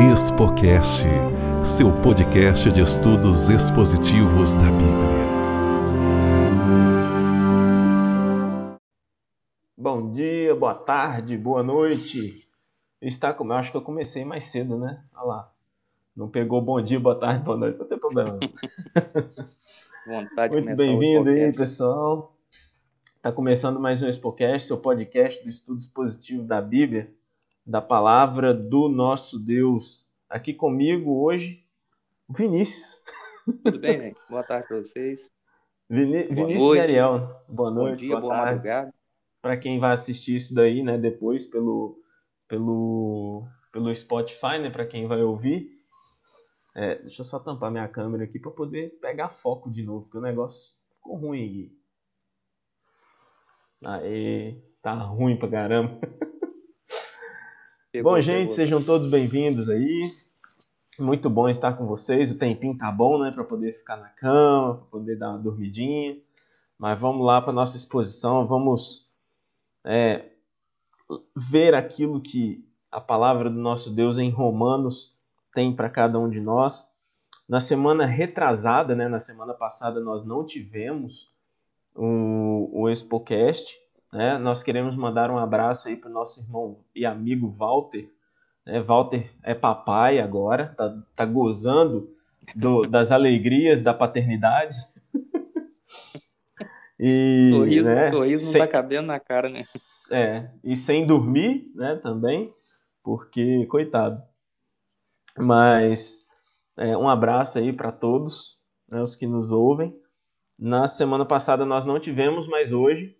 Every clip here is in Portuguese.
Expocast, seu podcast de estudos expositivos da Bíblia. Bom dia, boa tarde, boa noite. Está como eu acho que eu comecei mais cedo, né? Olha lá. Não pegou bom dia, boa tarde, boa noite, não tem problema. Vontade Muito bem-vindo aí, pessoal. Está começando mais um Expocast, seu podcast do estudo expositivo da Bíblia, da palavra do nosso Deus. Aqui comigo hoje, Vinícius. Tudo bem, gente? Boa tarde para vocês. Vini- Boa Vinícius noite. Ariel. Boa noite, Bom dia, boa boa tarde. madrugada. Para quem vai assistir isso daí, né, depois pelo pelo pelo Spotify, né, para quem vai ouvir. É, deixa eu só tampar minha câmera aqui para poder pegar foco de novo, porque o negócio ficou ruim aqui. Aê, tá ruim pra caramba. Pegou, bom, gente, pegou. sejam todos bem-vindos aí. Muito bom estar com vocês. O tempinho tá bom, né, para poder ficar na cama, para poder dar uma dormidinha. Mas vamos lá para nossa exposição. Vamos é, ver aquilo que a palavra do nosso Deus em Romanos tem para cada um de nós. Na semana retrasada, né, na semana passada, nós não tivemos o, o Expocast. Né? Nós queremos mandar um abraço aí para o nosso irmão e amigo Walter. Né? Walter é papai agora, tá, tá gozando do- das alegrias da paternidade. E, Sorriso, né, sorriso não sem- tá cabendo na cara, né? é, e sem dormir, né, também, porque, coitado. Mas é, um abraço aí para todos, né, os que nos ouvem. Na semana passada nós não tivemos, mas hoje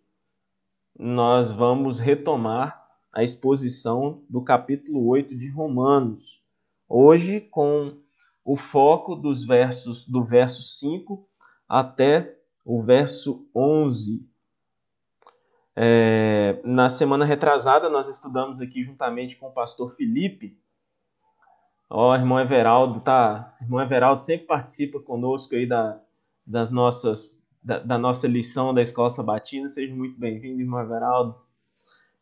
nós vamos retomar a exposição do capítulo 8 de Romanos. Hoje com o foco dos versos do verso 5 até o verso 11. É, na semana retrasada, nós estudamos aqui juntamente com o pastor Felipe. Ó, irmão Everaldo, tá? Irmão Everaldo sempre participa conosco aí da, das nossas, da, da nossa lição da Escola Sabatina. Seja muito bem-vindo, irmão Everaldo.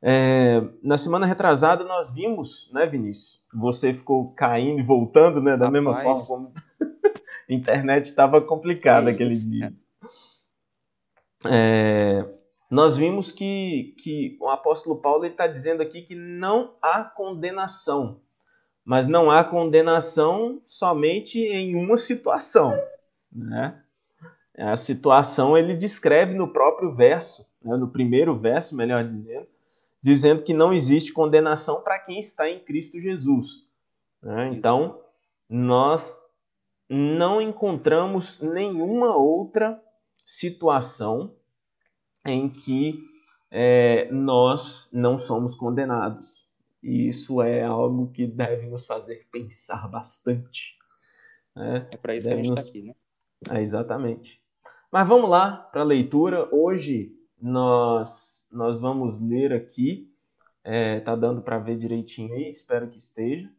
É, na semana retrasada, nós vimos, né, Vinícius? Você ficou caindo e voltando, né? Da mesma Rapaz. forma como a internet estava complicada Que aquele isso, dia. É, nós vimos que, que o apóstolo Paulo está dizendo aqui que não há condenação, mas não há condenação somente em uma situação. Né? A situação ele descreve no próprio verso, né? no primeiro verso, melhor dizendo, dizendo que não existe condenação para quem está em Cristo Jesus. né? Então, nós não encontramos nenhuma outra situação em que é, nós não somos condenados. E isso é algo que deve nos fazer pensar bastante. né? É para isso que a gente tá Devemos- aqui, né? É, exatamente. Mas vamos lá para a leitura. Hoje nós, nós vamos ler aqui, é, tá dando para ver direitinho aí, espero que esteja.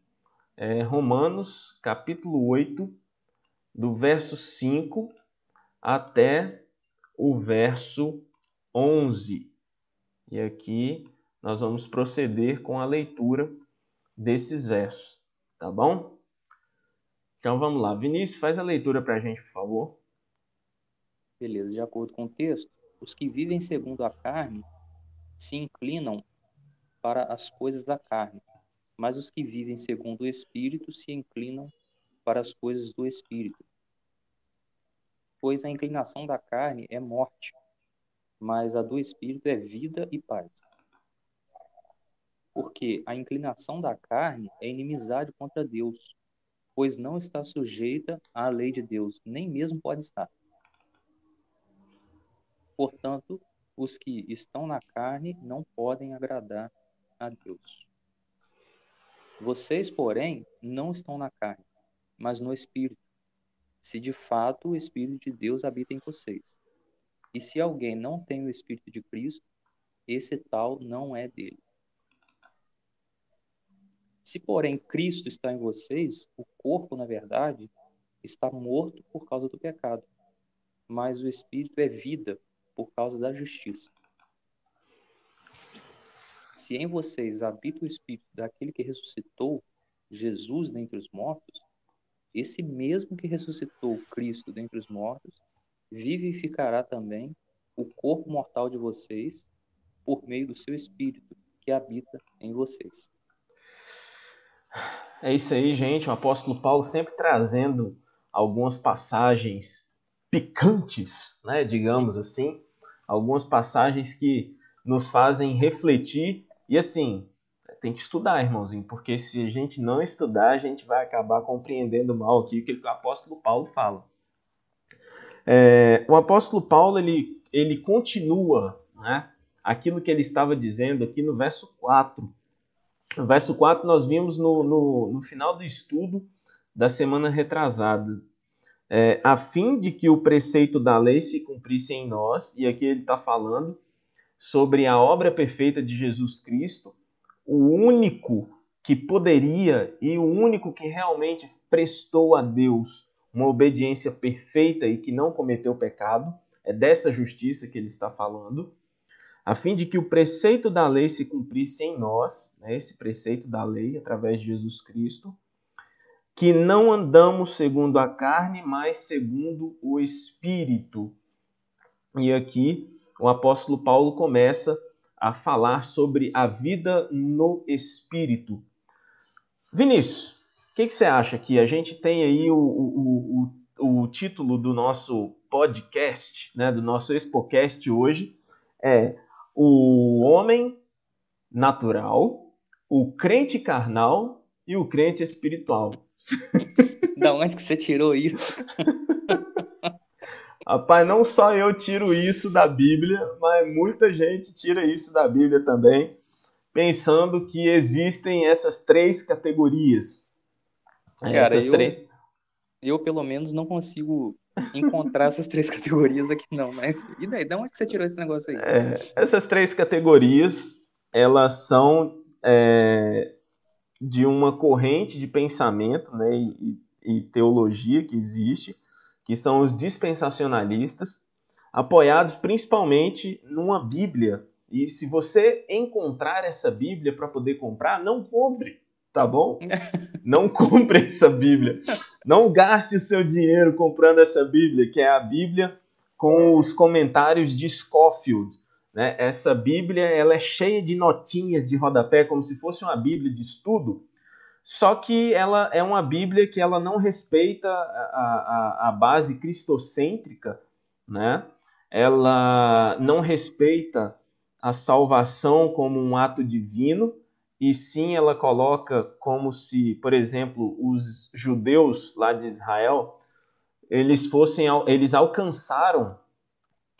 É, Romanos, capítulo 8, do verso 5 até o verso 11. E aqui nós vamos proceder com a leitura desses versos, tá bom? Então vamos lá. Vinícius, faz a leitura para a gente, por favor. Beleza, de acordo com o texto, os que vivem segundo a carne se inclinam para as coisas da carne, mas os que vivem segundo o Espírito se inclinam para as coisas do Espírito. Pois a inclinação da carne é morte, mas a do Espírito é vida e paz. Porque a inclinação da carne é inimizade contra Deus, pois não está sujeita à lei de Deus, nem mesmo pode estar. Portanto, os que estão na carne não podem agradar a Deus. Vocês, porém, não estão na carne, mas no Espírito, se de fato o Espírito de Deus habita em vocês. E se alguém não tem o Espírito de Cristo, esse tal não é dele. Se, porém, Cristo está em vocês, o corpo, na verdade, está morto por causa do pecado, mas o Espírito é vida por causa da justiça. Se em vocês habita o Espírito daquele que ressuscitou Jesus dentre os mortos, esse mesmo que ressuscitou Cristo dentre os mortos, vivificará também o corpo mortal de vocês por meio do seu espírito que habita em vocês. É isso aí, gente. O apóstolo Paulo sempre trazendo algumas passagens picantes, né, digamos assim, algumas passagens que nos fazem refletir e assim, tem que estudar, irmãozinho, porque se a gente não estudar, a gente vai acabar compreendendo mal aqui o que o apóstolo Paulo fala. É, o apóstolo Paulo ele, ele continua né, aquilo que ele estava dizendo aqui no verso 4. No verso 4 nós vimos no, no, no final do estudo da semana retrasada. É, a fim de que o preceito da lei se cumprisse em nós, e aqui ele está falando sobre a obra perfeita de Jesus Cristo, o único que poderia e o único que realmente prestou a Deus uma obediência perfeita e que não cometeu pecado, é dessa justiça que ele está falando, a fim de que o preceito da lei se cumprisse em nós, né, esse preceito da lei através de Jesus Cristo, que não andamos segundo a carne, mas segundo o Espírito. E aqui o apóstolo Paulo começa a falar sobre a vida no Espírito. Vinícius, o que, que, você acha que a gente tem aí o, o, o, o título do nosso podcast, né, do nosso Expocast hoje, é o homem natural, o crente carnal e o crente espiritual. Da onde que você tirou isso? Rapaz, não só eu tiro isso da Bíblia, mas muita gente tira isso da Bíblia também, pensando que existem essas três categorias. Cara, essas eu, três... eu pelo menos não consigo encontrar essas três categorias aqui não, mas e daí? De onde que você tirou esse negócio aí? É, essas três categorias, elas são é, de uma corrente de pensamento né, e, e teologia que existe, que são os dispensacionalistas, apoiados principalmente numa Bíblia. E se você encontrar essa Bíblia para poder comprar, não compre, tá bom? Não compre essa Bíblia. Não gaste o seu dinheiro comprando essa Bíblia, que é a Bíblia com os comentários de Scofield. Né? Essa Bíblia ela é cheia de notinhas de rodapé, como se fosse uma Bíblia de estudo, só que ela é uma Bíblia que ela não respeita a, a, a base cristocêntrica, né? ela não respeita a salvação como um ato divino, e sim ela coloca como se, por exemplo, os judeus lá de Israel, eles fossem, eles alcançaram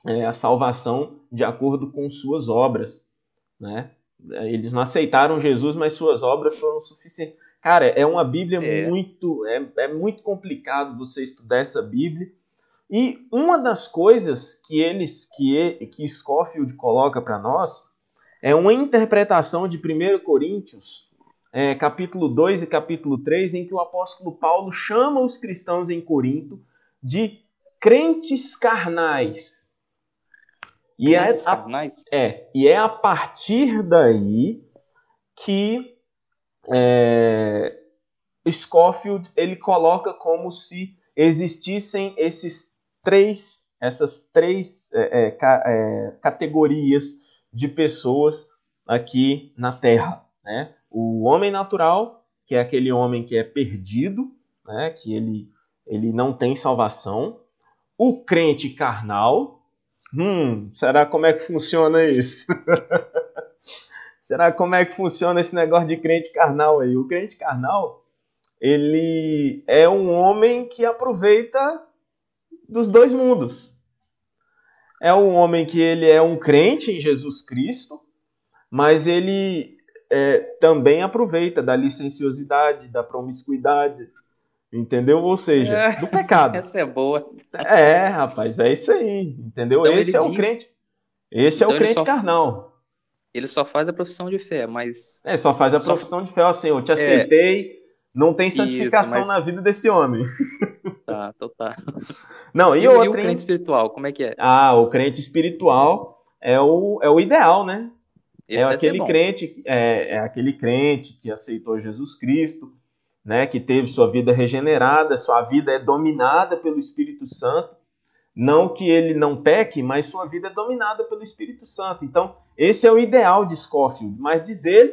é, a salvação de acordo com suas obras, né? Eles não aceitaram Jesus, mas suas obras foram suficientes. Cara, é uma Bíblia é. muito. É, é muito complicado você estudar essa Bíblia. E uma das coisas que eles que, que Scofield coloca para nós é uma interpretação de 1 Coríntios, é, capítulo 2 e capítulo 3, em que o apóstolo Paulo chama os cristãos em Corinto de crentes carnais. E é é, carnais? é, e é a partir daí que é, Scofield ele coloca como se existissem esses três, essas três é, é, é, categorias de pessoas aqui na Terra, né? O homem natural, que é aquele homem que é perdido, né? Que ele ele não tem salvação. O crente carnal, hum, será como é que funciona isso? Será como é que funciona esse negócio de crente carnal aí? O crente carnal, ele é um homem que aproveita dos dois mundos. É um homem que ele é um crente em Jesus Cristo, mas ele é, também aproveita da licenciosidade, da promiscuidade, entendeu? Ou seja, é, do pecado. Essa é boa. É, rapaz, é isso aí, entendeu? Então esse é o diz... crente. Esse então é o crente só... carnal. Ele só faz a profissão de fé, mas. É, só faz a só... profissão de fé, assim, eu te é. aceitei, é... não tem santificação Isso, mas... na vida desse homem. Tá, então tá. Não, e, e outra. E o crente espiritual, como é que é? Ah, o crente espiritual é o, é o ideal, né? Esse é aquele crente, é, é aquele crente que aceitou Jesus Cristo, né, que teve sua vida regenerada, sua vida é dominada pelo Espírito Santo. Não que ele não peque, mas sua vida é dominada pelo Espírito Santo. Então, esse é o ideal de Scofield. Mas dizer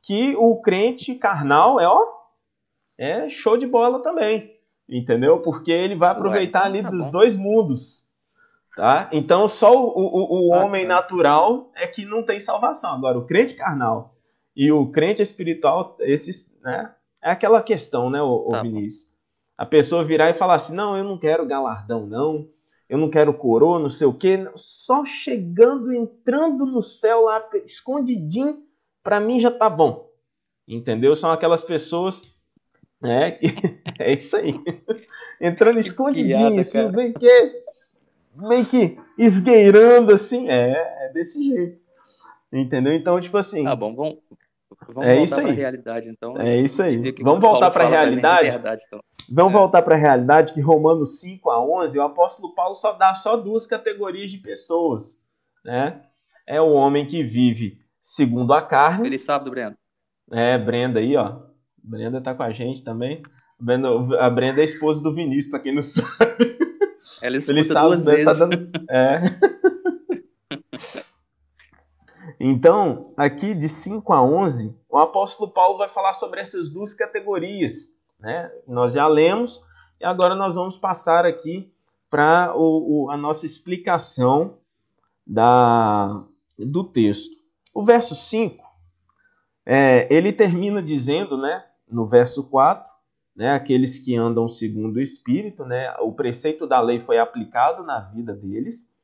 que o crente carnal é, ó, é show de bola também. Entendeu? Porque ele vai aproveitar Ué, ali tá dos bom. dois mundos. Tá? Então, só o, o, o ah, homem tá. natural é que não tem salvação. Agora, o crente carnal e o crente espiritual, esses, né? É aquela questão, né, o, tá Vinícius? A pessoa virar e falar assim: não, eu não quero galardão, não. Eu não quero coroa, não sei o quê. Só chegando, entrando no céu lá, escondidinho, para mim já tá bom. Entendeu? São aquelas pessoas. É, é isso aí. Entrando escondidinho, piada, assim, meio que, meio que esgueirando, assim. É, é desse jeito. Entendeu? Então, tipo assim. Tá bom, vamos, Vamos é isso aí. realidade, então. É isso aí. Vamos voltar para a realidade. Verdade, então. Vamos é. voltar para a realidade que Romanos 5 a 11, o apóstolo Paulo só dá só duas categorias de pessoas, né? É o homem que vive segundo a carne. Feliz sábado, Brenda. É, Brenda aí, ó. Brenda tá com a gente também. A Brenda é a esposa do Vinícius, para quem não sabe. Ela escuta Feliz sábado, duas vezes. Tá dando... É. Então, aqui de 5 a 11, o apóstolo Paulo vai falar sobre essas duas categorias. Né? Nós já lemos e agora nós vamos passar aqui para a nossa explicação da, do texto. O verso 5, é, ele termina dizendo, né, no verso 4, né, aqueles que andam segundo o Espírito, né, o preceito da lei foi aplicado na vida deles,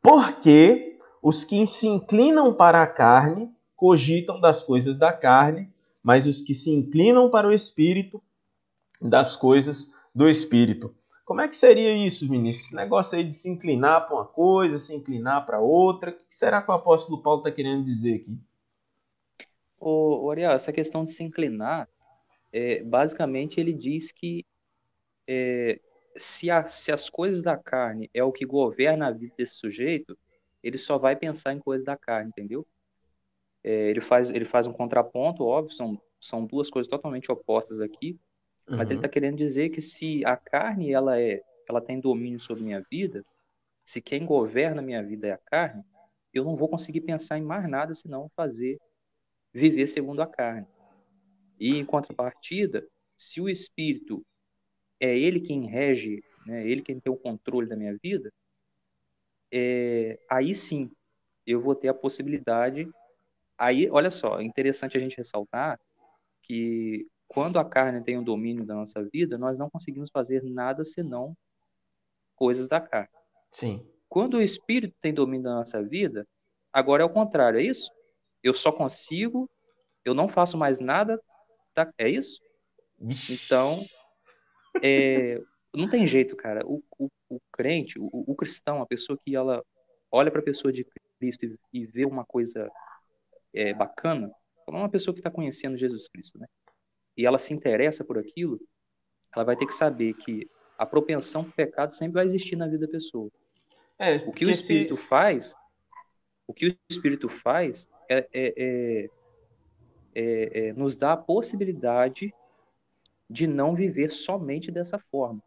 porque os que se inclinam para a carne cogitam das coisas da carne, mas os que se inclinam para o espírito, das coisas do espírito. Como é que seria isso, Vinícius? Esse negócio aí de se inclinar para uma coisa, se inclinar para outra. O que será que o apóstolo Paulo está querendo dizer aqui? O, Ariel, essa questão de se inclinar, é, basicamente ele diz que é, se, a, se as coisas da carne é o que governa a vida desse sujeito, ele só vai pensar em coisas da carne, entendeu? É, ele, faz, ele faz um contraponto, óbvio, são, são duas coisas totalmente opostas aqui, uhum. mas ele está uhum. querendo dizer que se a carne ela é, ela tem domínio sobre minha vida, se quem governa minha vida é a carne, eu não vou conseguir pensar em mais nada senão fazer viver segundo a carne. E em contrapartida, se o espírito é ele quem rege, né, ele quem tem o controle da minha vida, é, aí sim eu vou ter a possibilidade. Aí, olha só, é interessante a gente ressaltar que quando a carne tem o domínio da nossa vida, nós não conseguimos fazer nada senão coisas da carne. Sim. Quando o espírito tem domínio da nossa vida, agora é o contrário, é isso? Eu só consigo, eu não faço mais nada, tá? é isso? Então, é, não tem jeito, cara. O, o, o crente, o, o, cristão, a pessoa que ela olha para a pessoa de Cristo e, e vê uma coisa é, bacana, como uma pessoa que está conhecendo Jesus Cristo, né? E ela se interessa por aquilo, ela vai ter que saber que a propensão para pecado sempre vai existir na vida da pessoa. É, o que o Espírito se... faz, o que o Espírito faz é, é, é, é, é nos dá a possibilidade de não viver somente dessa forma.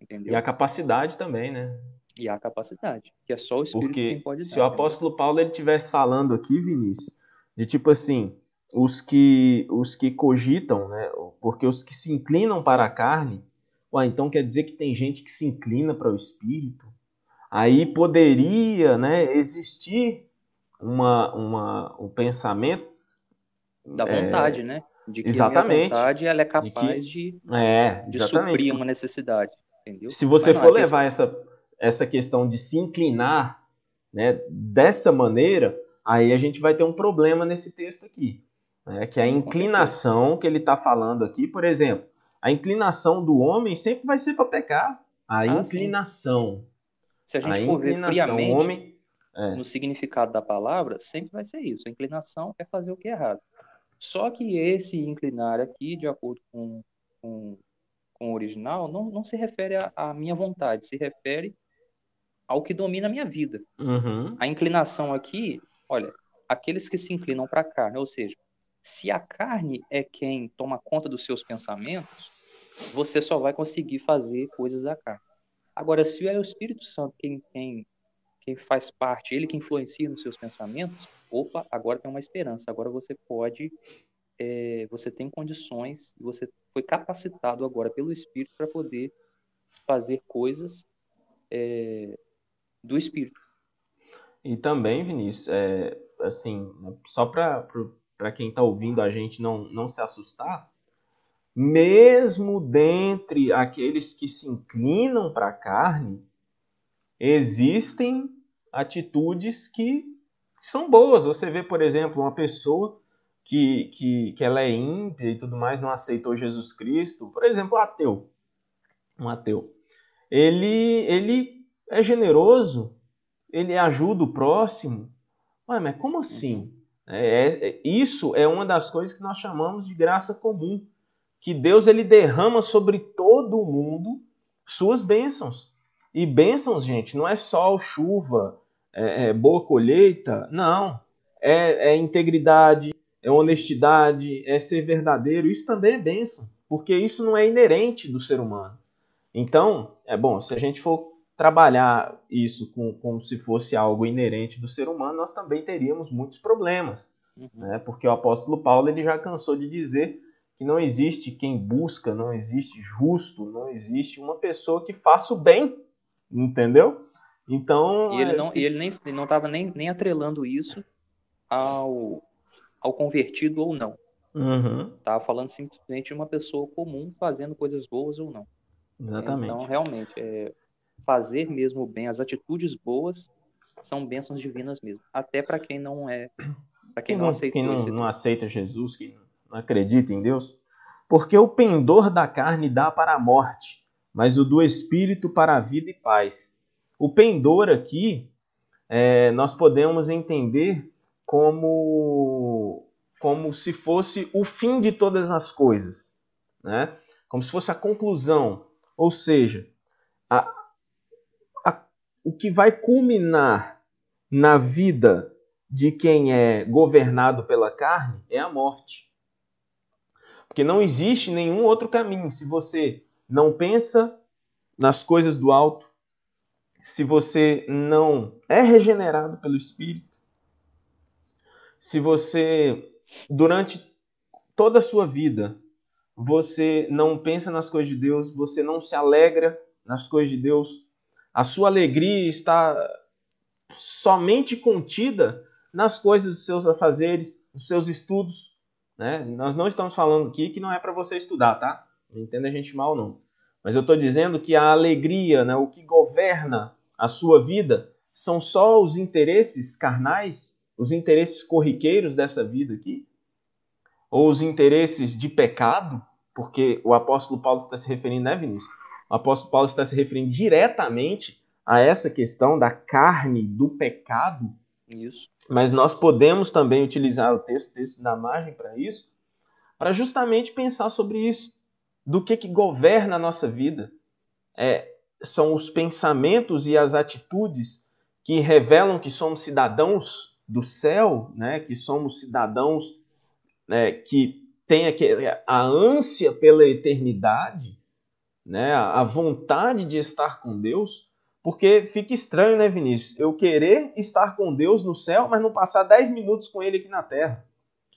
Entendeu? E a capacidade também, né? E a capacidade, que é só o Espírito Porque quem pode dar. Se o apóstolo Paulo ele tivesse falando aqui, Vinícius, de tipo assim, os que os que cogitam, né? Porque os que se inclinam para a carne, ué, então quer dizer que tem gente que se inclina para o espírito. Aí poderia, né, existir uma, uma um pensamento da vontade, é, né? De que exatamente, a vontade ela é capaz de, que, de, é, de suprir uma necessidade. Entendeu? Se você for levar essa, essa questão de se inclinar né, dessa maneira, aí a gente vai ter um problema nesse texto aqui. Né, que Sim, a inclinação que ele está falando aqui, por exemplo, a inclinação do homem sempre vai ser para pecar. A ah, inclinação. Sim. Se a gente a for ver friamente homem, é. no significado da palavra, sempre vai ser isso. A inclinação é fazer o que é errado. Só que esse inclinar aqui, de acordo com, com com o original não, não se refere à minha vontade, se refere ao que domina a minha vida. Uhum. A inclinação aqui, olha, aqueles que se inclinam para a carne, ou seja, Se a carne é quem toma conta dos seus pensamentos, você só vai conseguir fazer coisas da carne. Agora, se é o Espírito Santo quem, quem, quem faz parte, ele que influencia nos seus pensamentos, opa, agora tem uma esperança, agora você pode, é, você tem condições, você foi capacitado agora pelo Espírito para poder fazer coisas é, do Espírito. E também, Vinícius, é, assim, só para quem está ouvindo a gente não, não se assustar, mesmo dentre aqueles que se inclinam para a carne, existem atitudes que são boas. Você vê, por exemplo, uma pessoa que, que, que ela é ímpia e tudo mais, não aceitou Jesus Cristo, por exemplo, um ateu. Um ateu. Ele, ele é generoso, ele ajuda o próximo. Ué, mas como assim? É, é, isso é uma das coisas que nós chamamos de graça comum, que Deus ele derrama sobre todo o mundo suas bênçãos. E bênçãos, gente, não é só chuva, é, é boa colheita, não. É, é integridade, é honestidade, é ser verdadeiro. Isso também é bênção, porque isso não é inerente do ser humano. Então, é bom, se a gente for trabalhar isso com, como se fosse algo inerente do ser humano, nós também teríamos muitos problemas. Uhum. Né? Porque o apóstolo Paulo ele já cansou de dizer que não existe quem busca, não existe justo, não existe uma pessoa que faça o bem, entendeu? Então. E ele é, não, é... ele nem estava nem, nem atrelando isso ao, ao convertido ou não. Uhum. Tava falando simplesmente de uma pessoa comum fazendo coisas boas ou não. Exatamente. Então, realmente, é, fazer mesmo o bem, as atitudes boas são bênçãos divinas mesmo. Até para quem não é, para quem, quem, não, aceita quem não, não aceita Jesus, que não acredita em Deus, porque o pendor da carne dá para a morte, mas o do espírito para a vida e paz. O pendor aqui é, nós podemos entender como como se fosse o fim de todas as coisas, né? Como se fosse a conclusão, ou seja, a, o que vai culminar na vida de quem é governado pela carne é a morte. Porque não existe nenhum outro caminho. Se você não pensa nas coisas do alto, se você não é regenerado pelo Espírito, se você, durante toda a sua vida, você não pensa nas coisas de Deus, você não se alegra nas coisas de Deus, a sua alegria está somente contida nas coisas dos seus afazeres, nos seus estudos. Né? Nós não estamos falando aqui que não é para você estudar, tá? Não entenda a gente mal, não. Mas eu estou dizendo que a alegria, né, o que governa a sua vida, são só os interesses carnais, os interesses corriqueiros dessa vida aqui, ou os interesses de pecado, porque o apóstolo Paulo está se referindo, né, Vinícius? o apóstolo Paulo está se referindo diretamente a essa questão da carne, do pecado. Isso. Mas nós podemos também utilizar o texto, texto da margem para isso, para justamente pensar sobre isso. Do que, que governa a nossa vida. É, são os pensamentos e as atitudes que revelam que somos cidadãos do céu, né? que somos cidadãos né? que têm a ânsia pela eternidade, né, a vontade de estar com Deus, porque fica estranho, né, Vinícius? Eu querer estar com Deus no céu, mas não passar 10 minutos com Ele aqui na terra.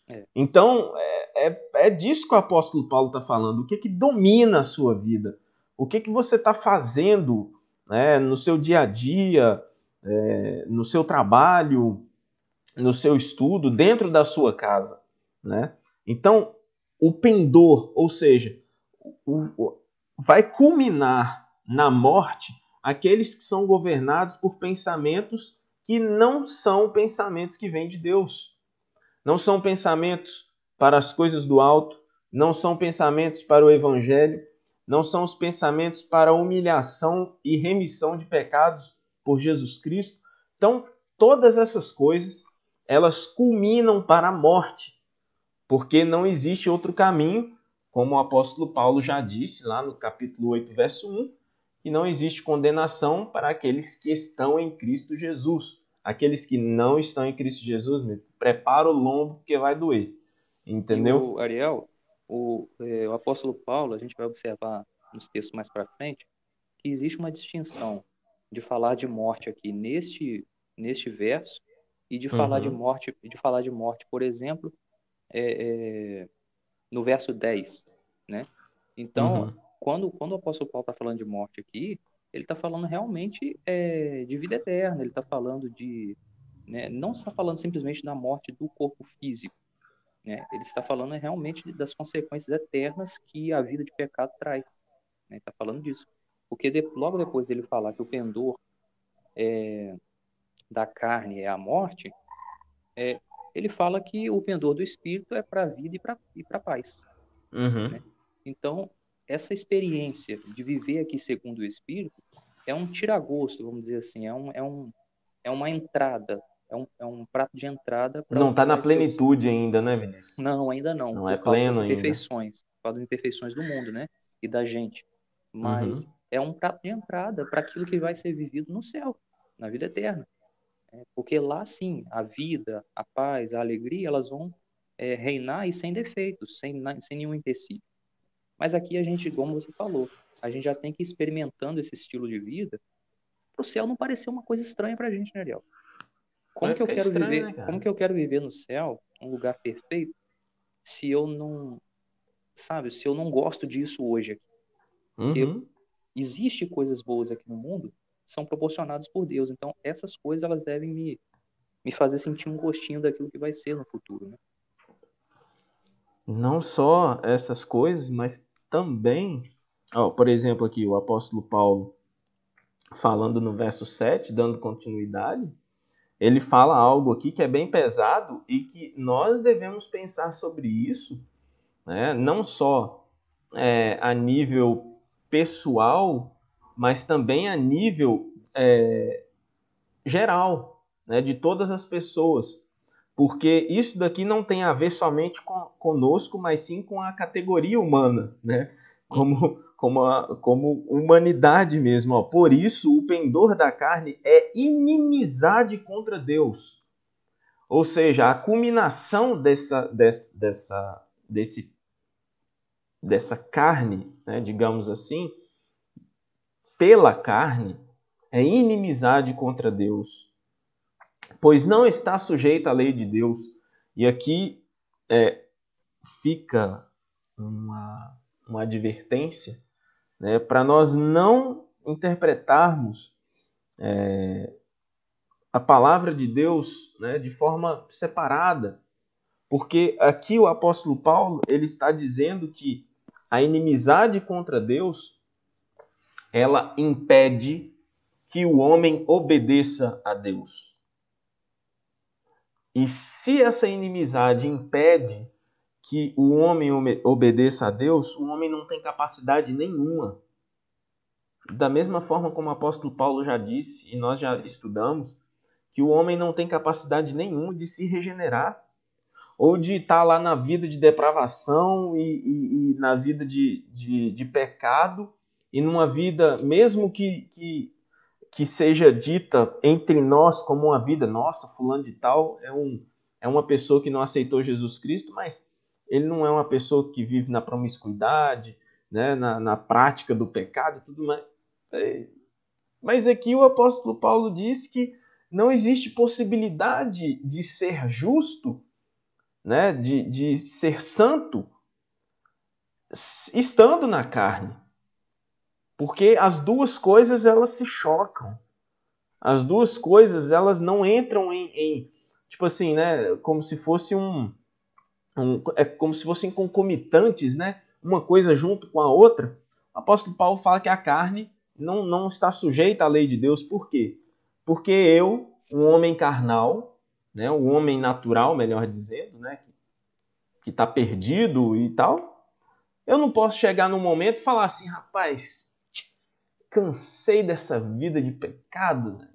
É. Então, é, é, é, disso que o apóstolo Paulo está falando. O que, que domina a sua vida? O que, que você está fazendo né, no seu dia a dia, é, no seu trabalho, no seu estudo, dentro da sua casa? Né? Então, o pendor, ou seja, o, vai culminar na morte aqueles que são governados por pensamentos que não são pensamentos que vêm de Deus. Não são pensamentos para as coisas do alto, não são pensamentos para o evangelho, não são os pensamentos para humilhação e remissão de pecados por Jesus Cristo. Então, todas essas coisas, elas culminam para a morte, porque não existe outro caminho como o apóstolo Paulo já disse lá no capítulo 8, verso 1, que não existe condenação para aqueles que estão em Cristo Jesus. Aqueles que não estão em Cristo Jesus, prepara o lombo porque vai doer. Entendeu? O, Ariel, o, é, o apóstolo Paulo, a gente vai observar nos textos mais para frente, que existe uma distinção de falar de morte aqui neste, neste verso e de falar de Uhum. morte, de falar de morte, por exemplo, é, é, no verso 10, né? Então, Uhum. quando, quando o apóstolo Paulo está falando de morte aqui, ele está falando realmente é, de vida eterna, ele está falando de. né, não está falando simplesmente da morte do corpo físico, né? ele está falando realmente das consequências eternas que a vida de pecado traz. Né? Ele está falando disso. Porque de- logo depois dele falar que o pendor é, da carne é a morte, é, ele fala que o pendor do espírito é para a vida e para a paz. Uhum. Então, essa experiência de viver aqui segundo o Espírito é um tiragosto, vamos dizer assim, é, um, é, um, é uma entrada, é um, é um prato de entrada. pra Não está na plenitude ainda, né, Vinícius? Não, ainda não. Não é causa das pleno ainda. imperfeições, por causa das imperfeições do mundo, né? E da gente. Mas Uhum. é um prato de entrada para aquilo que vai ser vivido no céu, na vida eterna. É, porque lá sim, a vida, a paz, a alegria, elas vão é, reinar e sem defeitos, sem, sem nenhum empecilho. Mas aqui a gente, como você falou, a gente já tem que ir experimentando esse estilo de vida para o céu não parecer uma coisa estranha para a gente, né, Ariel? Como Vai que eu quero estranho, viver? né, como que eu quero viver no céu, um lugar perfeito, se eu não, sabe, se eu não gosto disso hoje aqui? Porque Uhum. existe coisas boas aqui no mundo, são proporcionadas por Deus. Então, essas coisas elas devem me, me fazer sentir um gostinho daquilo que vai ser no futuro, né? Não só essas coisas, mas também, ó, por exemplo, aqui o apóstolo Paulo falando no verso 7, dando continuidade, ele fala algo aqui que é bem pesado e que nós devemos pensar sobre isso, né? não só é, a nível pessoal, mas também a nível é, geral, né? de todas as pessoas. Porque isso daqui não tem a ver somente com, conosco, mas sim com a categoria humana, né? Como, como, a, como humanidade mesmo. Ó. Por isso, o pendor da carne é inimizade contra Deus. Ou seja, a culminação dessa, dessa, dessa, desse, dessa carne, né, digamos assim, pela carne, é inimizade contra Deus pois não está sujeito à lei de Deus. E aqui é, fica uma, uma advertência né, para nós não interpretarmos é, a palavra de Deus né, de forma separada. Porque aqui o apóstolo Paulo ele está dizendo que a inimizade contra Deus ela impede que o homem obedeça a Deus. E se essa inimizade impede que o homem obedeça a Deus, o homem não tem capacidade nenhuma. Da mesma forma como o apóstolo Paulo já disse, e nós já estudamos, que o homem não tem capacidade nenhuma de se regenerar, ou de estar lá na vida de depravação e, e, e na vida de, de, de, pecado, e numa vida, mesmo que, que que seja dita entre nós como uma vida nossa, fulano de tal é, um, é uma pessoa que não aceitou Jesus Cristo, mas ele não é uma pessoa que vive na promiscuidade, né, na, na prática do pecado e tudo mais. Mas aqui o apóstolo Paulo diz que não existe possibilidade de ser justo, né, de, de ser santo, estando na carne. Porque as duas coisas elas se chocam. As duas coisas elas não entram em, em tipo assim, né, como se fosse um, um, é como se fossem concomitantes, né? Uma coisa junto com a outra. O apóstolo Paulo fala que a carne não, não está sujeita à lei de Deus. Por quê? Porque eu, um homem carnal, né, um homem natural, melhor dizendo, né, que está perdido e tal, eu não posso chegar num momento e falar assim, rapaz, cansei dessa vida de pecado. Né?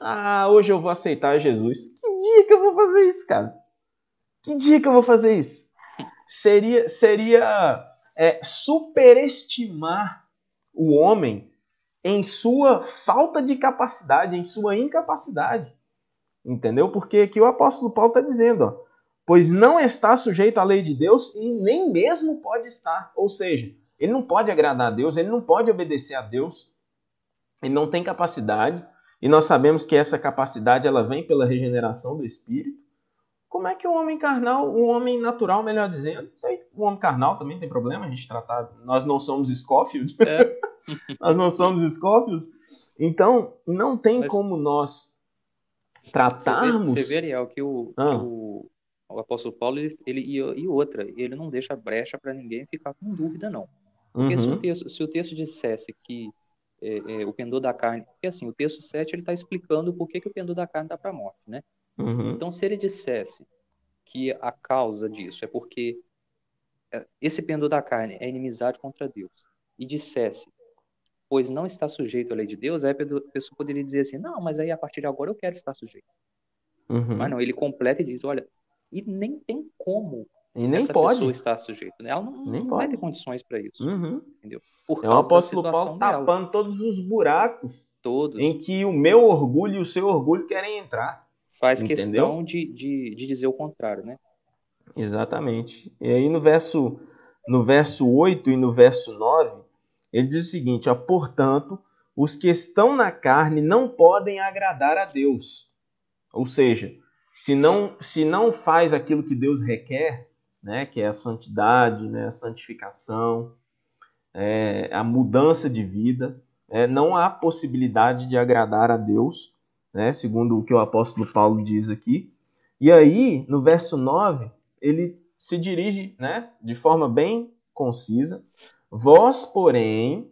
Ah, hoje eu vou aceitar Jesus. Que dia que eu vou fazer isso, cara? Que dia que eu vou fazer isso? Seria, seria é, superestimar o homem em sua falta de capacidade, em sua incapacidade. Entendeu? Porque aqui o apóstolo Paulo está dizendo, ó, pois não está sujeito à lei de Deus e nem mesmo pode estar. Ou seja, ele não pode agradar a Deus, ele não pode obedecer a Deus, ele não tem capacidade, e nós sabemos que essa capacidade ela vem pela regeneração do espírito. Como é que o homem carnal, o homem natural, melhor dizendo, o homem carnal também tem problema a gente tratar. Nós não somos Scofield. É. nós não somos Scofield. Então, não tem Mas, como nós tratarmos. Você vê, Ariel, que o, ah. que o, o, apóstolo Paulo ele, ele e, e, outra, ele não deixa brecha para ninguém ficar com dúvida, não. Porque uhum. se, o uhum. texto, se o texto dissesse que é, é, o pendor da carne. Porque assim, o texto 7 ele está explicando por que, que o pendor da carne dá para a morte, né? Uhum. Então, se ele dissesse que a causa disso é porque é, esse pendor da carne é inimizade contra Deus, e dissesse, pois não está sujeito à lei de Deus, aí a pessoa poderia dizer assim, não, mas aí a partir de agora eu quero estar sujeito. Uhum. Mas não, ele completa e diz, olha, e nem tem como e nem essa pode. pessoa estar sujeita. Né? Ela não, nem não vai ter condições para isso. Uhum. Entendeu? Por é o apóstolo Paulo dela. tapando todos os buracos todos. em que o meu orgulho e o seu orgulho querem entrar. Faz entendeu? questão de, de, de dizer o contrário, né? Exatamente. E aí no verso, no verso 8 e no verso 9, ele diz o seguinte: ó, portanto, os que estão na carne não podem agradar a Deus. Ou seja, se não, se não faz aquilo que Deus requer, né, que é a santidade, né, a santificação, é, a mudança de vida, é, não há possibilidade de agradar a Deus, né, segundo o que o apóstolo Paulo diz aqui. E aí, no verso 9, ele se dirige né, de forma bem concisa. Vós, porém,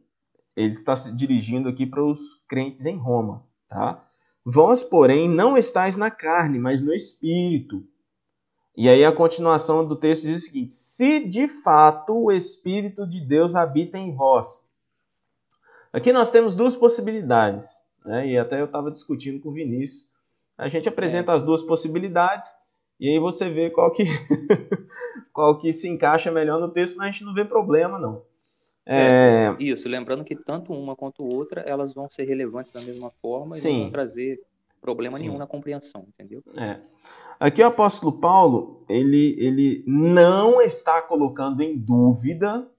ele está se dirigindo aqui para os crentes em Roma, tá? Vós, porém, não estáis na carne, mas no espírito e aí a continuação do texto diz o seguinte: se de fato o Espírito de Deus habita em vós. Aqui nós temos duas possibilidades, né? e até eu estava discutindo com o Vinícius. A gente apresenta é. as duas possibilidades e aí você vê qual que, qual que se encaixa melhor no texto, mas a gente não vê problema, não. É... É, isso, lembrando que tanto uma quanto outra, elas vão ser relevantes da mesma forma e Sim. não vão trazer problema Sim. nenhum na compreensão, entendeu? É. Aqui o apóstolo Paulo, ele, ele não está colocando em dúvida,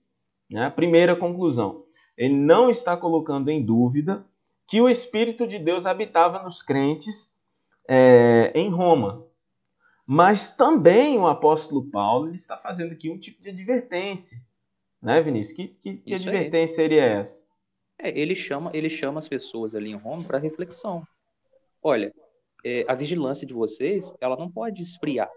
né? primeira conclusão, ele não está colocando em dúvida que o Espírito de Deus habitava nos crentes é, em Roma. Mas também o apóstolo Paulo ele está fazendo aqui um tipo de advertência. Né, Vinícius? Que, que, que advertência aí. seria essa? É, ele, chama, ele chama as pessoas ali em Roma para reflexão. Olha, é, a vigilância de vocês, ela não pode esfriar.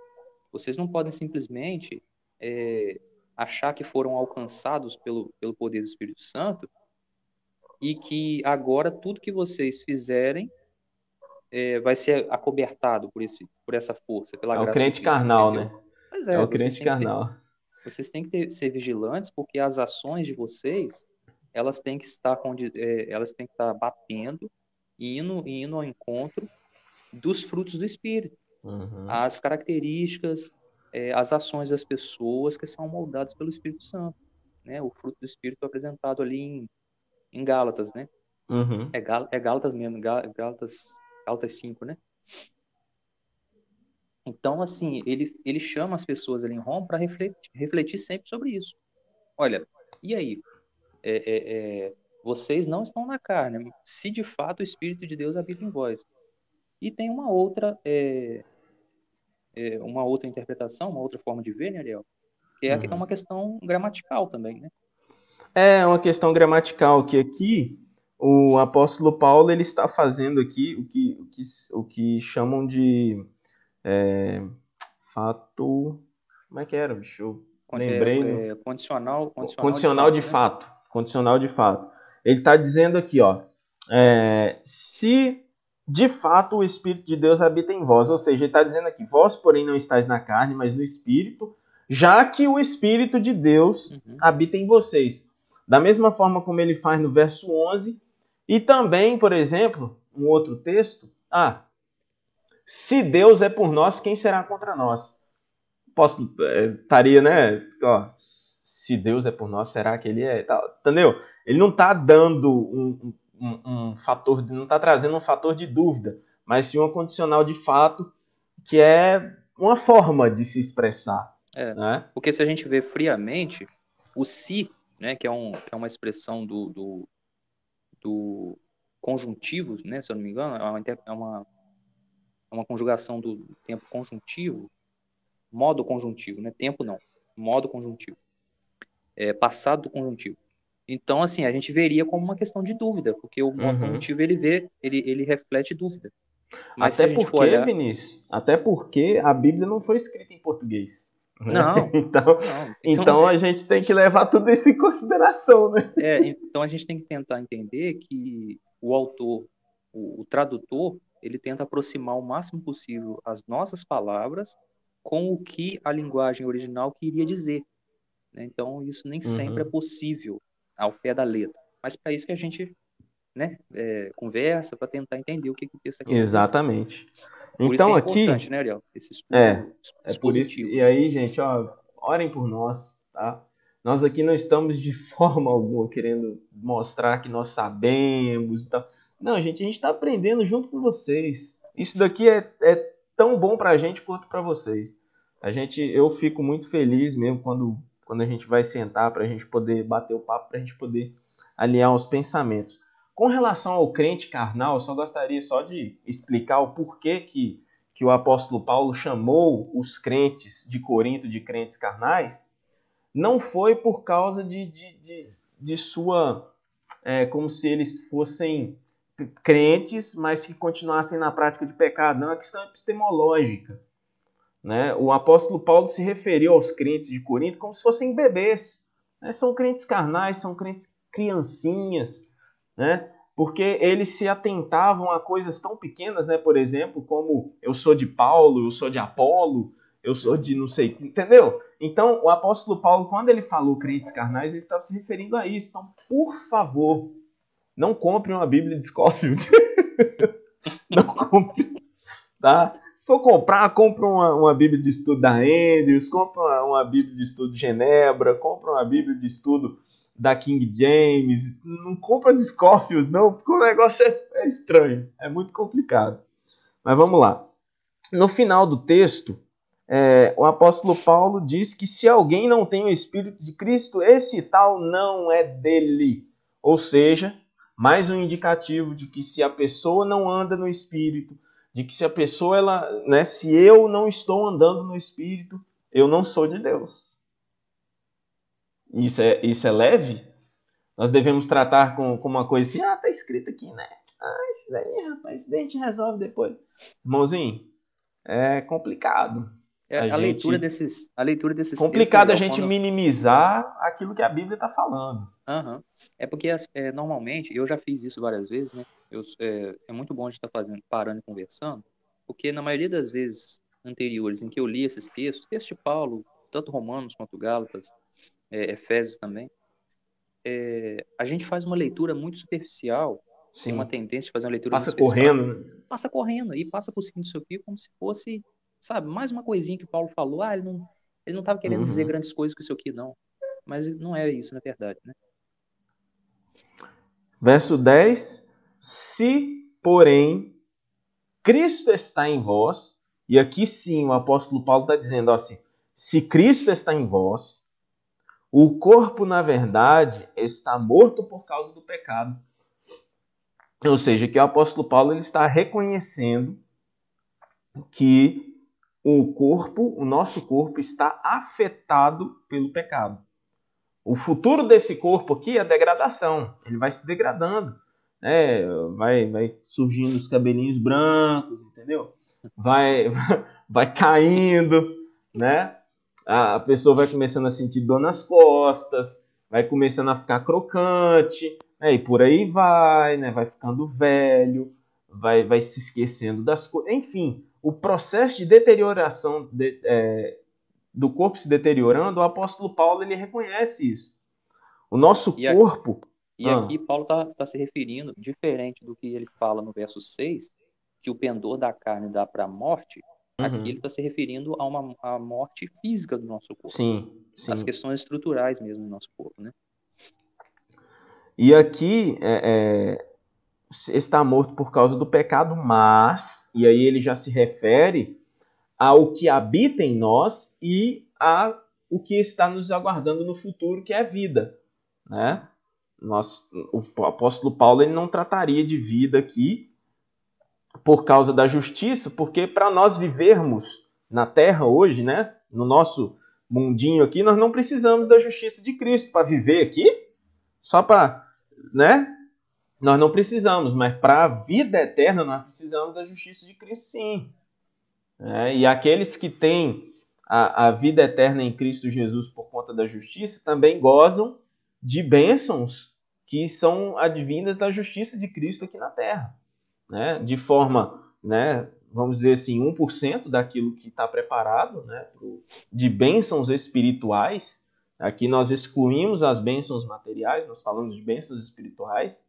Vocês não podem simplesmente é, achar que foram alcançados pelo, pelo poder do Espírito Santo e que agora tudo que vocês fizerem é, vai ser acobertado por, esse, por essa força, pela é o crente carnal, né? Pois é, é o crente carnal. Ter, vocês têm que ter, ser vigilantes porque as ações de vocês elas têm que estar, é, elas têm que estar batendo, indo, indo ao encontro dos frutos do Espírito. Uhum. As características, é, as ações das pessoas que são moldadas pelo Espírito Santo. Né? O fruto do Espírito apresentado ali em, em Gálatas, né? Uhum. É, Gal, é Gálatas mesmo, Gálatas, Gálatas 5, né? Então, assim, ele, ele chama as pessoas ali em Roma para refletir, refletir sempre sobre isso. Olha, e aí? É, é, é, vocês não estão na carne, se de fato o Espírito de Deus habita em vós. E tem uma outra, é, é, uma outra interpretação, uma outra forma de ver, né, Ariel? Que é, uhum. uma questão gramatical também, né? É uma questão gramatical que aqui o apóstolo Paulo ele está fazendo aqui o que, o que, o que chamam de é, fato. Como é que era, bicho? Eu lembrei. É, é, condicional, condicional, condicional de, fato, de fato. Né? Condicional de fato. Ele está dizendo aqui, ó. É, se de fato o Espírito de Deus habita em vós. Ou seja, ele está dizendo aqui: vós, porém, não estáis na carne, mas no Espírito, já que o Espírito de Deus uhum. habita em vocês. Da mesma forma como ele faz no verso 11. E também, por exemplo, um outro texto. Ah, se Deus é por nós, quem será contra nós? Posso, estaria, né? Ó, se Deus é por nós, será que ele é? Entendeu? Ele não está dando um, um, um fator, não está trazendo um fator de dúvida, mas sim uma condicional de fato que é uma forma de se expressar. É, né? Porque se a gente vê friamente, o si, né, que é, um, que é uma expressão do, do, do conjuntivo, né, se eu não me engano, é uma, é uma, é uma conjugação do tempo conjuntivo, modo conjuntivo, né, tempo não, modo conjuntivo, é, passado do conjuntivo. Então, assim, a gente veria como uma questão de dúvida, porque o uhum. ele vê, ele, ele reflete dúvida. Mas até porque, olhar... Vinícius, até porque a Bíblia não foi escrita em português. Né? Não, então, não. Então, então, a gente tem que levar tudo isso em consideração, né? É, então a gente tem que tentar entender que o autor, o, o tradutor, ele tenta aproximar o máximo possível as nossas palavras com o que a linguagem original queria dizer. Né? Então isso nem uhum. sempre é possível ao pé da letra. Mas para isso que a gente né, é, conversa para tentar entender o que, que o texto aqui Exatamente. Por então é aqui né, Ariel? Esse estudo é, é por isso. E aí, gente, ó, orem por nós, tá? Nós aqui não estamos de forma alguma querendo mostrar que nós sabemos e tal. Não, gente, a gente está aprendendo junto com vocês. Isso daqui é, é tão bom para a gente quanto para vocês. A gente, eu fico muito feliz mesmo quando, quando a gente vai sentar para a gente poder bater o papo, para a gente poder alinhar os pensamentos. Com relação ao crente carnal, eu só gostaria só de explicar o porquê que, que o apóstolo Paulo chamou os crentes de Corinto de crentes carnais. Não foi por causa de, de, de, de sua. É, como se eles fossem crentes, mas que continuassem na prática de pecado. Não, é uma questão epistemológica. Né? O apóstolo Paulo se referiu aos crentes de Corinto como se fossem bebês. Né? São crentes carnais, são crentes criancinhas, né? Porque eles se atentavam a coisas tão pequenas, né? Por exemplo, como eu sou de Paulo, eu sou de Apolo, eu sou de não sei, entendeu? Então, o apóstolo Paulo, quando ele falou crentes carnais, ele estava se referindo a isso. Então, por favor, não compre uma Bíblia de Scofield. não compre, tá? Se for comprar, compra uma, uma Bíblia de estudo da Andrews, compra uma, uma Bíblia de estudo de Genebra, compra uma Bíblia de estudo da King James. Não compra de Scorfield, não, porque o negócio é, é estranho, é muito complicado. Mas vamos lá. No final do texto, é, o apóstolo Paulo diz que se alguém não tem o Espírito de Cristo, esse tal não é dele. Ou seja, mais um indicativo de que se a pessoa não anda no Espírito, de que se a pessoa, ela, né, se eu não estou andando no Espírito, eu não sou de Deus isso é, isso é leve, nós devemos tratar com, com uma coisa assim, ah, tá escrito aqui, né? Ah, isso daí, rapaz, isso daí a gente resolve depois. Irmãozinho, é complicado. É, a, a gente... leitura desses, a leitura desses complicado a gente quando... minimizar aquilo que a Bíblia está falando. Uhum. É porque é, normalmente eu já fiz isso várias vezes, né? Eu, é, é muito bom a gente estar tá fazendo, parando e conversando, porque na maioria das vezes anteriores em que eu li esses textos, texto de Paulo, tanto Romanos quanto Gálatas, é, Efésios também, é, a gente faz uma leitura muito superficial, Sim. tem uma tendência de fazer uma leitura passa correndo, né? passa correndo e passa por cima disso aqui como se fosse, sabe, mais uma coisinha que Paulo falou, ah, ele não, ele não estava querendo uhum. dizer grandes coisas com isso aqui não, mas não é isso na verdade, né? Verso 10, se, porém, Cristo está em vós, e aqui sim o apóstolo Paulo está dizendo assim, se Cristo está em vós, o corpo, na verdade, está morto por causa do pecado. Ou seja, que o apóstolo Paulo ele está reconhecendo que o corpo, o nosso corpo, está afetado pelo pecado. O futuro desse corpo aqui é a degradação. Ele vai se degradando. Né? Vai, vai surgindo os cabelinhos brancos, entendeu? Vai, vai caindo, né? a pessoa vai começando a sentir dor nas costas, vai começando a ficar crocante, né? e por aí vai, né? vai ficando velho, vai, vai se esquecendo das coisas. Enfim, o processo de deterioração de, é, do corpo se deteriorando, o apóstolo Paulo ele reconhece isso. O nosso e corpo. Aqui, e ah, aqui Paulo está tá se referindo, diferente do que ele fala no verso 6, que o pendor da carne dá para a morte, Uhum. Aqui ele está se referindo a uma a morte física do nosso corpo. Sim, sim. As questões estruturais mesmo do nosso corpo, né? E aqui é, é, está morto por causa do pecado, mas, e aí ele já se refere ao que habita em nós e a o que está nos aguardando no futuro, que é a vida, né? Nós, o apóstolo Paulo ele não trataria de vida aqui por causa da justiça, porque para nós vivermos na Terra hoje, né, no nosso mundinho aqui, nós não precisamos da justiça de Cristo para viver aqui, só para, né? Nós não precisamos, mas para a vida eterna nós precisamos da justiça de Cristo, sim. É, e aqueles que têm a, a vida eterna em Cristo Jesus por conta da justiça também gozam de bênçãos que são advindas da justiça de Cristo aqui na Terra, né? De forma, né? Vamos dizer assim, 1% daquilo que está preparado, né? De bênçãos espirituais. Aqui nós excluímos as bênçãos materiais, nós falamos de bênçãos espirituais.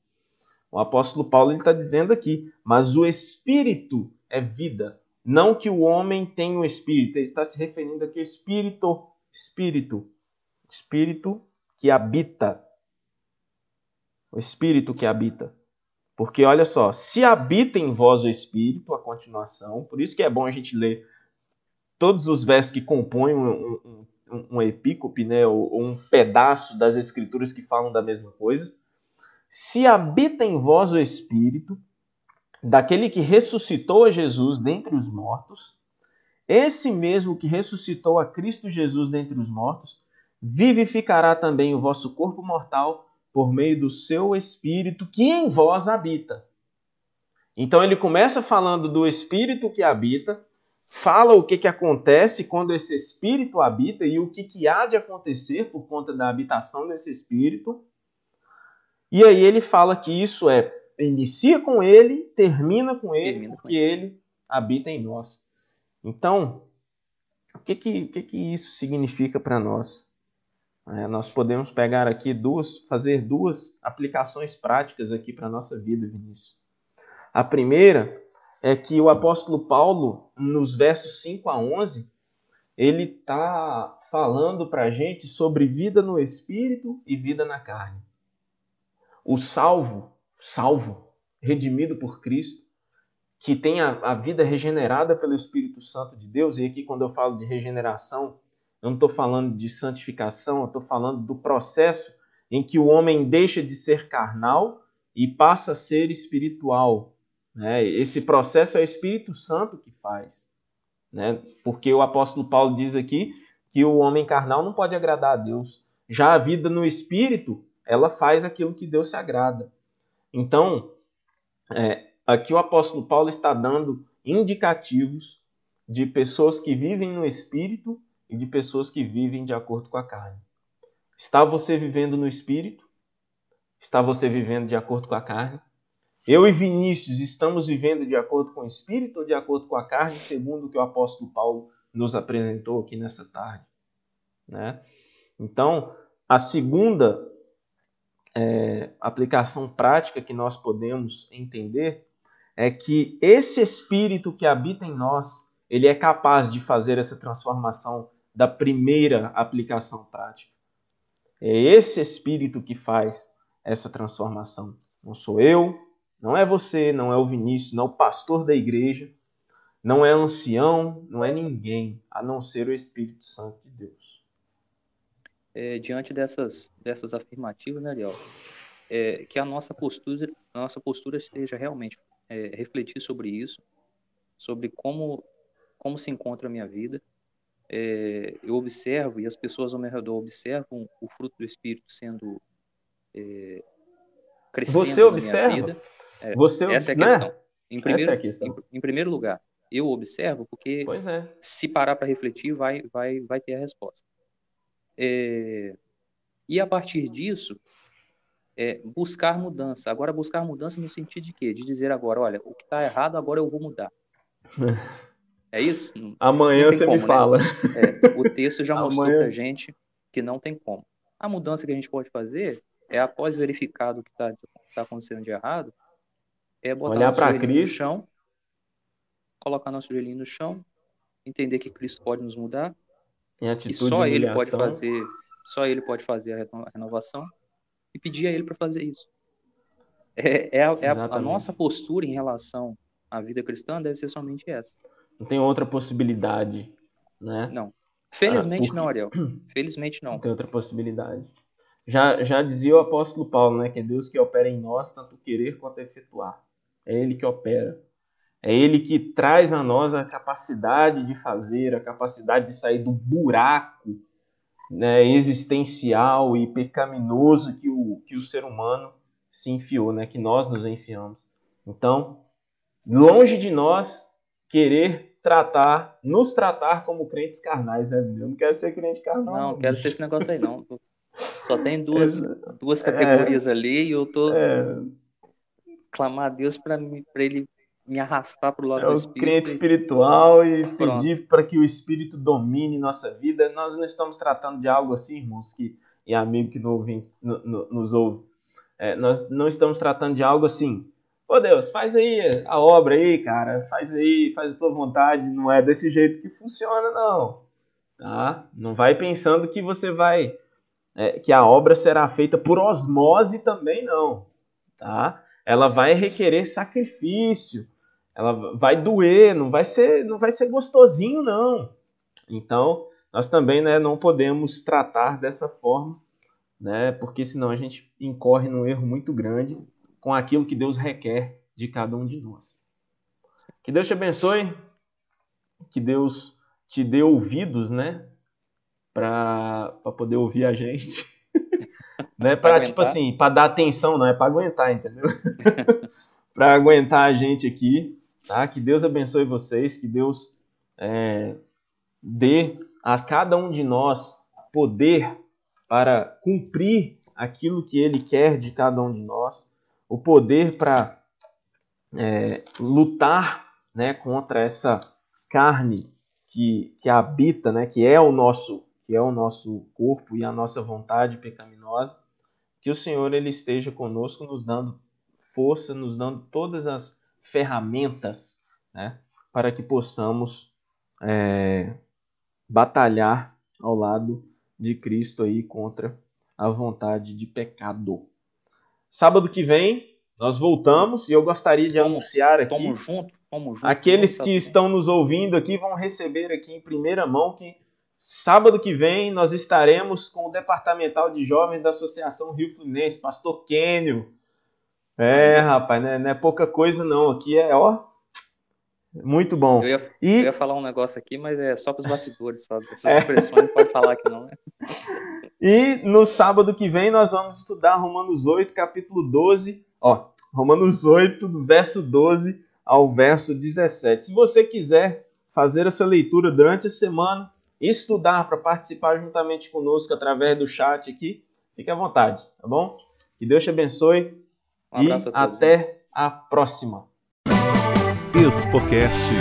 O apóstolo Paulo está dizendo aqui, mas o espírito é vida, não que o homem tenha um espírito, ele está se referindo aqui ao espírito, espírito, espírito que habita. O espírito que habita. Porque olha só, se habita em vós o espírito, a continuação, por isso que é bom a gente ler todos os versos que compõem um, um, um, epícope, né, ou, ou um pedaço das escrituras que falam da mesma coisa. Se habita em vós o espírito, daquele que ressuscitou a Jesus dentre os mortos, esse mesmo que ressuscitou a Cristo Jesus dentre os mortos, vivificará também o vosso corpo mortal por meio do seu espírito que em vós habita. Então ele começa falando do espírito que habita, fala o que, que acontece quando esse espírito habita e o que, que há de acontecer por conta da habitação desse espírito. E aí ele fala que isso é inicia com ele, termina com ele, termina porque com ele. ele habita em nós. Então, o que que, que, que isso significa para nós? É, nós podemos pegar aqui duas, fazer duas aplicações práticas aqui para a nossa vida, Vinícius. A primeira é que o apóstolo Paulo, nos versos 5 a 11, ele está falando para a gente sobre vida no espírito e vida na carne. O salvo, salvo, redimido por Cristo, que tem a, a, vida regenerada pelo Espírito Santo de Deus, e aqui quando eu falo de regeneração, eu não estou falando de santificação, eu estou falando do processo em que o homem deixa de ser carnal e passa a ser espiritual. Né? Esse processo é o Espírito Santo que faz. Né? Porque o apóstolo Paulo diz aqui que o homem carnal não pode agradar a Deus. Já a vida no Espírito ela faz aquilo que Deus se agrada. Então, é, aqui o apóstolo Paulo está dando indicativos de pessoas que vivem no Espírito e de pessoas que vivem de acordo com a carne. Está você vivendo no Espírito? Está você vivendo de acordo com a carne? Eu e Vinícius estamos vivendo de acordo com o Espírito ou de acordo com a carne, segundo o que o apóstolo Paulo nos apresentou aqui nessa tarde? Né? Então, a segunda é, aplicação prática que nós podemos entender é que esse espírito que habita em nós, ele é capaz de fazer essa transformação da primeira aplicação prática. É esse espírito que faz essa transformação. Não sou eu, não é você, não é o Vinícius, não é o pastor da igreja, não é ancião, não é ninguém, a não ser o Espírito Santo de Deus é, diante dessas, dessas afirmativas, né, Ariel, é, que a nossa postura, a nossa postura esteja realmente é, refletir sobre isso, sobre como, como se encontra a minha vida. É, eu observo e as pessoas ao meu redor observam o fruto do Espírito sendo é, crescendo Você observa? minha vida. É, Você, essa é a né? questão. Em primeiro, essa é a questão. Em, em primeiro lugar, eu observo porque é. se parar para refletir vai, vai, vai ter a resposta. É, e a partir disso, é, buscar mudança. Agora, buscar mudança no sentido de quê? De dizer agora, olha, o que está errado, agora eu vou mudar. É isso? Amanhã você como, me né? fala. É, o texto já mostrou Amanhã... pra gente que não tem como. A mudança que a gente pode fazer é, após verificar o que está tá acontecendo de errado, é botar Olhar nosso para joelhinho no chão, colocar nosso joelhinho no chão, entender que Cristo pode nos mudar, Em atitude só de ele pode fazer, só ele pode fazer a reno- a renovação e pedir a ele para fazer isso. É, é a, é a- a nossa postura em relação à vida cristã deve ser somente essa. Não tem outra possibilidade, né? Não. Felizmente Ah, por não, Ariel. Felizmente não. Não tem outra possibilidade. Já, já dizia o apóstolo Paulo, né? Que é Deus que opera em nós tanto o querer quanto efetuar. É Ele que opera. É Ele que traz a nós a capacidade de fazer, a capacidade de sair do buraco né, existencial e pecaminoso que o, que o ser humano se enfiou, né? Que nós nos enfiamos. Então, longe de nós querer tratar, nos tratar como crentes carnais, né? Eu não quero ser crente carnal. Não, quero bicho. ser esse negócio aí, não. Só tem duas, duas categorias ali e eu tô É, clamar a Deus para ele me arrastar pro lado é do o Espírito. crente e- espiritual e Pronto. pedir para que o Espírito domine nossa vida. Nós não estamos tratando de algo assim, irmãos, que, e amigo que não no- no- nos ouve. É, nós não estamos tratando de algo assim. Ô Deus, faz aí a obra aí, cara. Faz aí, faz a tua vontade. Não é desse jeito que funciona, não. Tá? Não vai pensando que você vai. é, que a obra será feita por osmose também, não. Tá? Ela vai requerer sacrifício. Ela vai doer, não vai ser, não vai ser gostosinho, não. Então, nós também né, não podemos tratar dessa forma, né, porque senão a gente incorre num erro muito grande com aquilo que Deus requer de cada um de nós. Que Deus te abençoe, que Deus te dê ouvidos, né, para poder ouvir a gente. né, para tipo assim, para dar atenção, não é para aguentar, entendeu? para aguentar a gente aqui, tá? Que Deus abençoe vocês, que Deus é, dê a cada um de nós poder para cumprir aquilo que Ele quer de cada um de nós, o poder para é, lutar, né, contra essa carne que, que habita, né, que é o nosso que é o nosso corpo e a nossa vontade pecaminosa, que o Senhor ele esteja conosco, nos dando força, nos dando todas as ferramentas né, para que possamos é, batalhar ao lado de Cristo aí contra a vontade de pecado. Sábado que vem nós voltamos e eu gostaria de anunciar aqui Tamo junto, tamo junto. aqueles que estão nos ouvindo aqui vão receber aqui em primeira mão que sábado que vem nós estaremos com o departamental de jovens da Associação Rio Fluminense, Pastor Kênio. É, rapaz, né? não é pouca coisa não. Aqui é, ó, muito bom. Eu ia, eu E ia falar um negócio aqui, mas é só pros bastidores, sabe? Essas É. expressões não pode falar aqui não, né? E no sábado que vem nós vamos estudar Romanos 8, capítulo 12. Ó, Romanos 8, do verso 12 ao verso 17. Se você quiser fazer essa leitura durante a semana, estudar para participar juntamente conosco através do chat aqui, fique à vontade, tá bom? Que Deus te abençoe Um abraço e a todos. até a próxima. Expocast